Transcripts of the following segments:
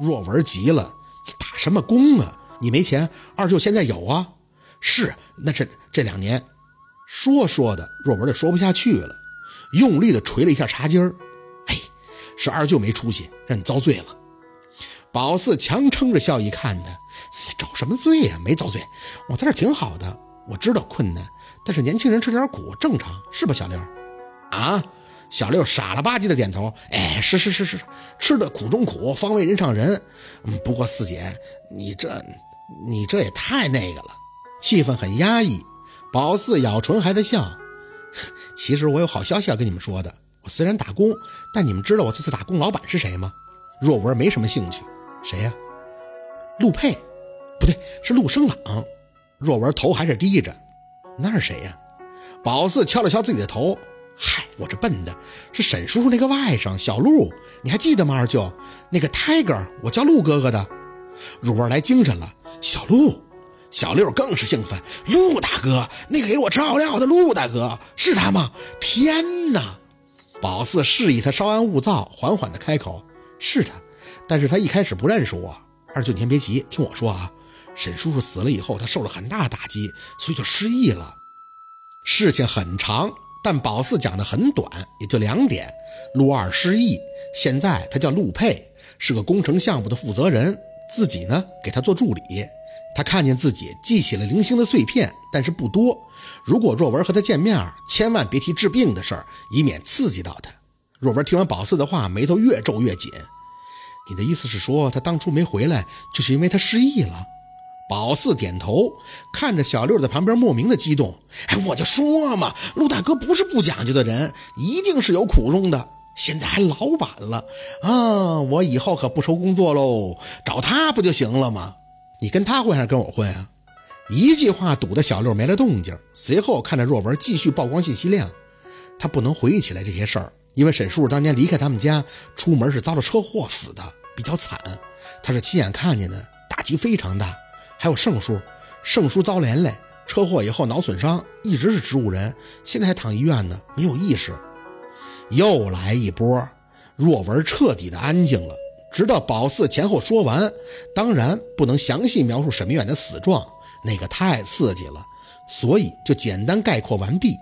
若文急了：“你打什么工啊？你没钱，二舅现在有啊。”“是，那这这两年。”说说的，若文就说不下去了，用力的捶了一下茶几儿。“哎，是二舅没出息，让你遭罪了。”宝四强撑着笑意看他：“找什么罪呀？没遭罪，我在这挺好的。我知道困难，但是年轻人吃点苦正常，是吧，小六？”啊！小六傻了吧唧的点头，哎，是是是是，吃的苦中苦，方为人上人。嗯，不过四姐，你这，你这也太那个了，气氛很压抑。宝四咬唇还在笑。其实我有好消息要跟你们说的，我虽然打工，但你们知道我这次打工老板是谁吗？若文没什么兴趣。谁呀？陆佩？不对，是陆生朗。若文头还是低着。那是谁呀？宝四敲了敲自己的头。嗨，我这笨的，是沈叔叔那个外甥小陆，你还记得吗？二舅，那个 Tiger，我叫陆哥哥的。若文来精神了，小陆，小六更是兴奋，陆大哥，那个给我照料的陆大哥，是他吗？天哪！宝四示意他稍安勿躁，缓缓地开口：“是他，但是他一开始不认识我。二舅，你先别急，听我说啊，沈叔叔死了以后，他受了很大的打击，所以就失忆了。事情很长。”但宝四讲的很短，也就两点：陆二失忆，现在他叫陆佩，是个工程项目的负责人，自己呢给他做助理。他看见自己记起了零星的碎片，但是不多。如果若文和他见面，千万别提治病的事儿，以免刺激到他。若文听完宝四的话，眉头越皱越紧。你的意思是说，他当初没回来，就是因为他失忆了？宝四点头，看着小六在旁边莫名的激动。哎，我就说嘛，陆大哥不是不讲究的人，一定是有苦衷的。现在还老板了啊，我以后可不愁工作喽，找他不就行了吗？你跟他混还是跟我混啊？一句话堵得小六没了动静。随后看着若文继续曝光信息量，他不能回忆起来这些事儿，因为沈叔叔当年离开他们家出门是遭了车祸死的，比较惨。他是亲眼看见的，打击非常大。还有盛叔，盛叔遭连累，车祸以后脑损伤，一直是植物人，现在还躺医院呢，没有意识。又来一波，若文彻底的安静了，直到宝四前后说完，当然不能详细描述沈明远的死状，那个太刺激了，所以就简单概括完毕。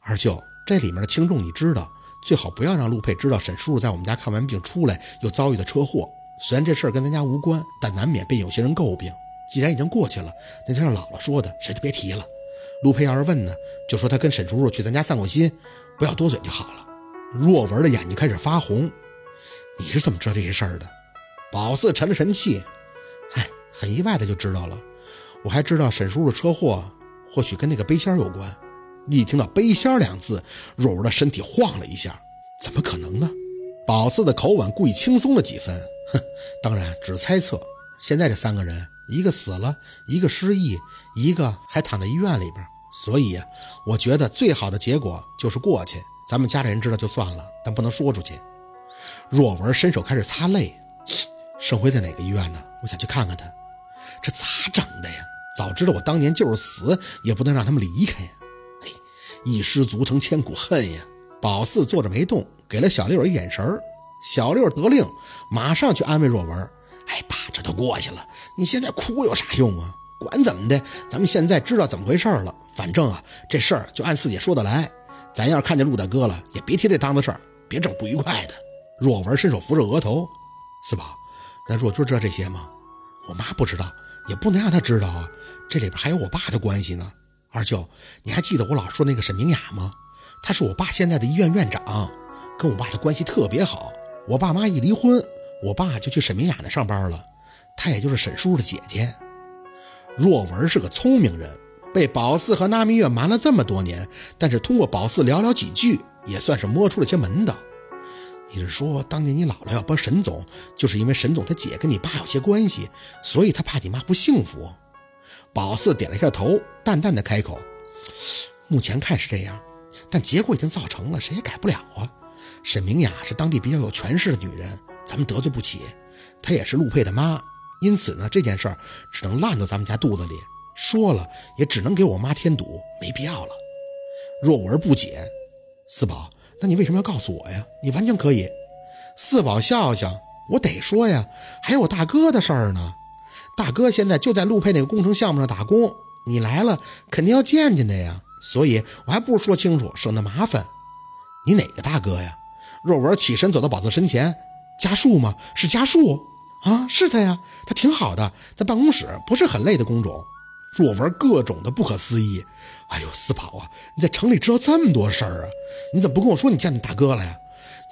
二舅，这里面的轻重你知道，最好不要让陆佩知道沈叔叔在我们家看完病出来又遭遇了车祸。虽然这事儿跟咱家无关，但难免被有些人诟病。既然已经过去了，那就像姥姥说的，谁都别提了。陆佩要是问呢，就说他跟沈叔叔去咱家散过心，不要多嘴就好了。若文的眼睛开始发红，你是怎么知道这些事儿的？宝四沉了沉气，嗨，很意外的就知道了。我还知道沈叔叔车祸或许跟那个背心儿有关。一听到背心儿两字，若文的身体晃了一下，怎么可能呢？宝四的口吻故意轻松了几分，哼，当然只是猜测。现在这三个人。一个死了，一个失忆，一个还躺在医院里边。所以，我觉得最好的结果就是过去，咱们家里人知道就算了，但不能说出去。若文伸手开始擦泪。盛辉在哪个医院呢？我想去看看他。这咋整的呀？早知道我当年就是死，也不能让他们离开呀。嘿，一失足成千古恨呀。宝四坐着没动，给了小六一眼神小六得令，马上去安慰若文。哎，爸，这都过去了，你现在哭有啥用啊？管怎么的，咱们现在知道怎么回事了。反正啊，这事儿就按四姐说的来。咱要是看见陆大哥了，也别提这档子事儿，别整不愉快的。若文伸手扶着额头，四宝，那若君知道这些吗？我妈不知道，也不能让她知道啊。这里边还有我爸的关系呢。二舅，你还记得我老说那个沈明雅吗？她是我爸现在的医院院长，跟我爸的关系特别好。我爸妈一离婚。我爸就去沈明雅那上班了，她也就是沈叔叔的姐姐。若文是个聪明人，被宝四和那蜜月瞒了这么多年，但是通过宝四寥寥几句，也算是摸出了些门道。你是说，当年你姥姥要帮沈总，就是因为沈总他姐跟你爸有些关系，所以他怕你妈不幸福？宝四点了一下头，淡淡的开口：“目前看是这样，但结果已经造成了，谁也改不了啊。沈明雅是当地比较有权势的女人。”咱们得罪不起，她也是陆佩的妈，因此呢，这件事儿只能烂到咱们家肚子里。说了也只能给我妈添堵，没必要了。若文不解，四宝，那你为什么要告诉我呀？你完全可以。四宝笑笑，我得说呀，还有我大哥的事儿呢。大哥现在就在陆佩那个工程项目上打工，你来了肯定要见见他呀。所以我还不如说清楚，省得麻烦。你哪个大哥呀？若文起身走到宝子身前，家树吗？是家树啊，是他呀，他挺好的，在办公室不是很累的工种。若文各种的不可思议。哎呦，四宝啊，你在城里知道这么多事儿啊？你怎么不跟我说你见你大哥了呀？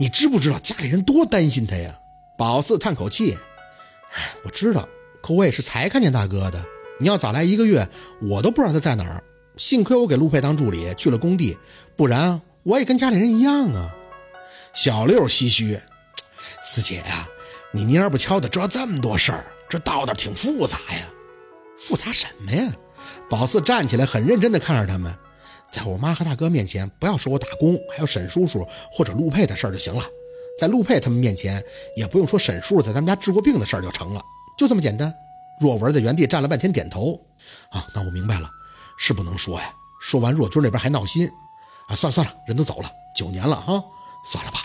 你知不知道家里人多担心他呀？宝四叹口气，哎，我知道，可我也是才看见大哥的。你要早来一个月，我都不知道他在哪儿。幸亏我给陆佩当助理去了工地，不然我也跟家里人一样啊。小六唏嘘，四姐呀，你蔫不敲的知道这么多事儿，这道道挺复杂呀。复杂什么呀？宝四站起来，很认真地看着他们，在我妈和大哥面前，不要说我打工，还有沈叔叔或者陆佩的事儿就行了。在陆佩他们面前，也不用说沈叔叔在咱们家治过病的事儿就成了，就这么简单。若文在原地站了半天，点头。啊，那我明白了，是不能说呀。说完，若军那边还闹心。啊，算了算了，人都走了，九年了哈，算了吧。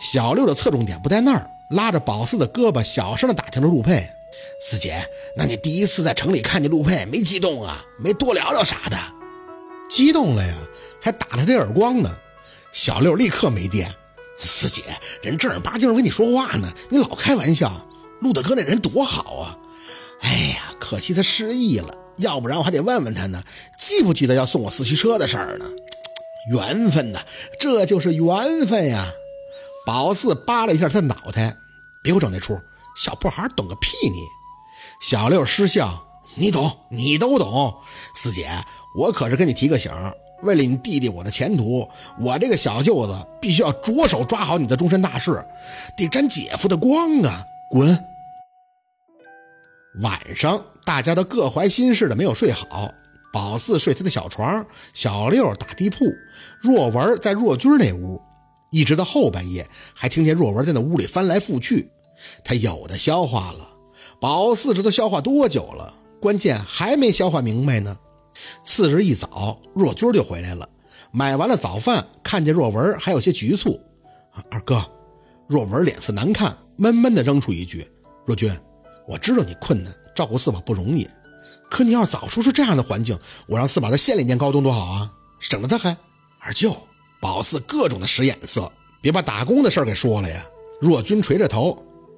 小六的侧重点不在那儿，拉着宝四的胳膊，小声的打听着陆佩。四姐，那你第一次在城里看见陆佩，没激动啊？没多聊聊啥的？激动了呀，还打了他耳光呢。小六立刻没电。四姐，人正儿八经跟你说话呢，你老开玩笑。陆大哥那人多好啊！哎呀，可惜他失忆了，要不然我还得问问他呢，记不记得要送我四驱车的事儿呢？缘分呐，这就是缘分呀！宝四扒了一下他的脑袋，别给我整那出，小破孩懂个屁你！小六失笑，你懂，你都懂。四姐，我可是跟你提个醒。为了你弟弟我的前途，我这个小舅子必须要着手抓好你的终身大事，得沾姐夫的光啊！滚！晚上大家都各怀心事的没有睡好，宝四睡他的小床，小六打地铺，若文在若君那屋，一直到后半夜，还听见若文在那屋里翻来覆去。他有的消化了，宝四这都消化多久了？关键还没消化明白呢。次日一早，若军就回来了，买完了早饭，看见若文还有些局促。二哥，若文脸色难看，闷闷的扔出一句：“若军，我知道你困难，照顾四宝不容易，可你要早说出这样的环境，我让四宝在县里念高中多好啊，省得他还……二舅，宝四各种的使眼色，别把打工的事儿给说了呀。”若君垂着头：“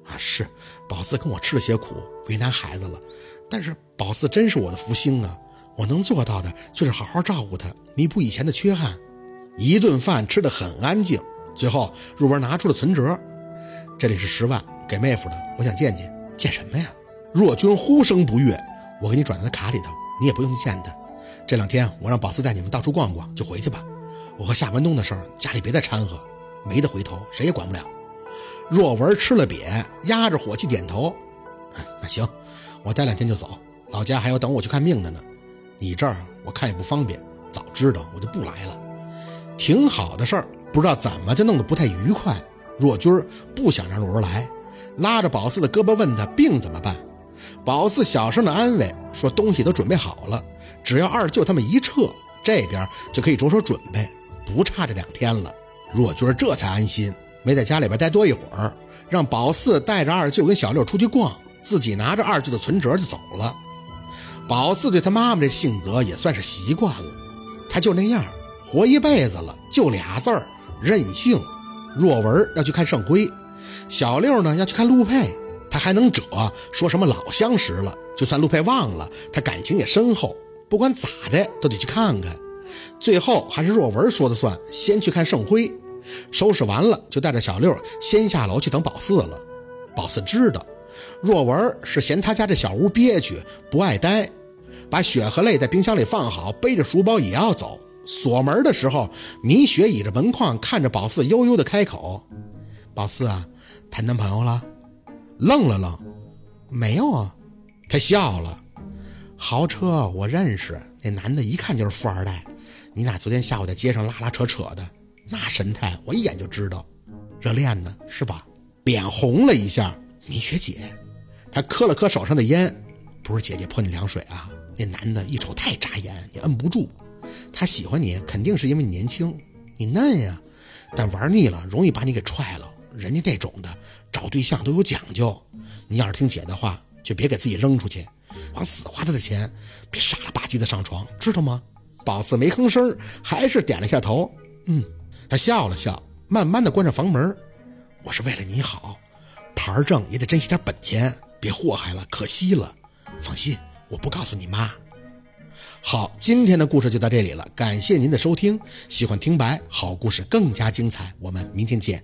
啊，是宝四跟我吃了些苦，为难孩子了，但是宝四真是我的福星啊。”我能做到的就是好好照顾他，弥补以前的缺憾。一顿饭吃得很安静，最后若文拿出了存折，这里是十万，给妹夫的，我想见见，见什么呀？若君呼声不悦，我给你转到他卡里头，你也不用见他。这两天我让宝四带你们到处逛逛，就回去吧。我和夏文东的事儿，家里别再掺和，没得回头，谁也管不了。若文吃了瘪，压着火气点头。那行，我待两天就走，老家还要等我去看病的呢。你这儿我看也不方便，早知道我就不来了。挺好的事儿，不知道怎么就弄得不太愉快。若军不想让若文来，拉着宝四的胳膊问他病怎么办。宝四小声的安慰说东西都准备好了，只要二舅他们一撤，这边就可以着手准备，不差这两天了。若军这才安心，没在家里边待多一会儿，让宝四带着二舅跟小六出去逛，自己拿着二舅的存折就走了。宝四对他妈妈这性格也算是习惯了，他就那样活一辈子了，就俩字儿任性。若文要去看盛辉，小六呢要去看陆佩，他还能褶说什么老相识了？就算陆佩忘了，他感情也深厚，不管咋的都得去看看。最后还是若文说的算，先去看盛辉，收拾完了就带着小六先下楼去等宝四了。宝四知道若文是嫌他家这小屋憋屈，不爱待。把血和泪在冰箱里放好，背着书包也要走。锁门的时候，米雪倚着门框，看着宝四，悠悠的开口：“宝四啊，谈男朋友了？”愣了愣，没有啊。他笑了：“豪车我认识，那男的一看就是富二代。你俩昨天下午在街上拉拉扯扯的，那神态我一眼就知道，热恋呢是吧？”脸红了一下，米雪姐，她磕了磕手上的烟：“不是姐姐泼你凉水啊。”那男的一瞅太扎眼，你摁不住。他喜欢你，肯定是因为你年轻，你嫩呀。但玩腻了，容易把你给踹了。人家这种的，找对象都有讲究。你要是听姐的话，就别给自己扔出去，往死花他的钱，别傻了吧唧的上床，知道吗？宝四没吭声，还是点了下头。嗯，他笑了笑，慢慢的关上房门。我是为了你好，牌证也得珍惜点本钱，别祸害了，可惜了。放心，我不告诉你妈。好，今天的故事就到这里了，感谢您的收听。喜欢听白好故事更加精彩，我们明天见。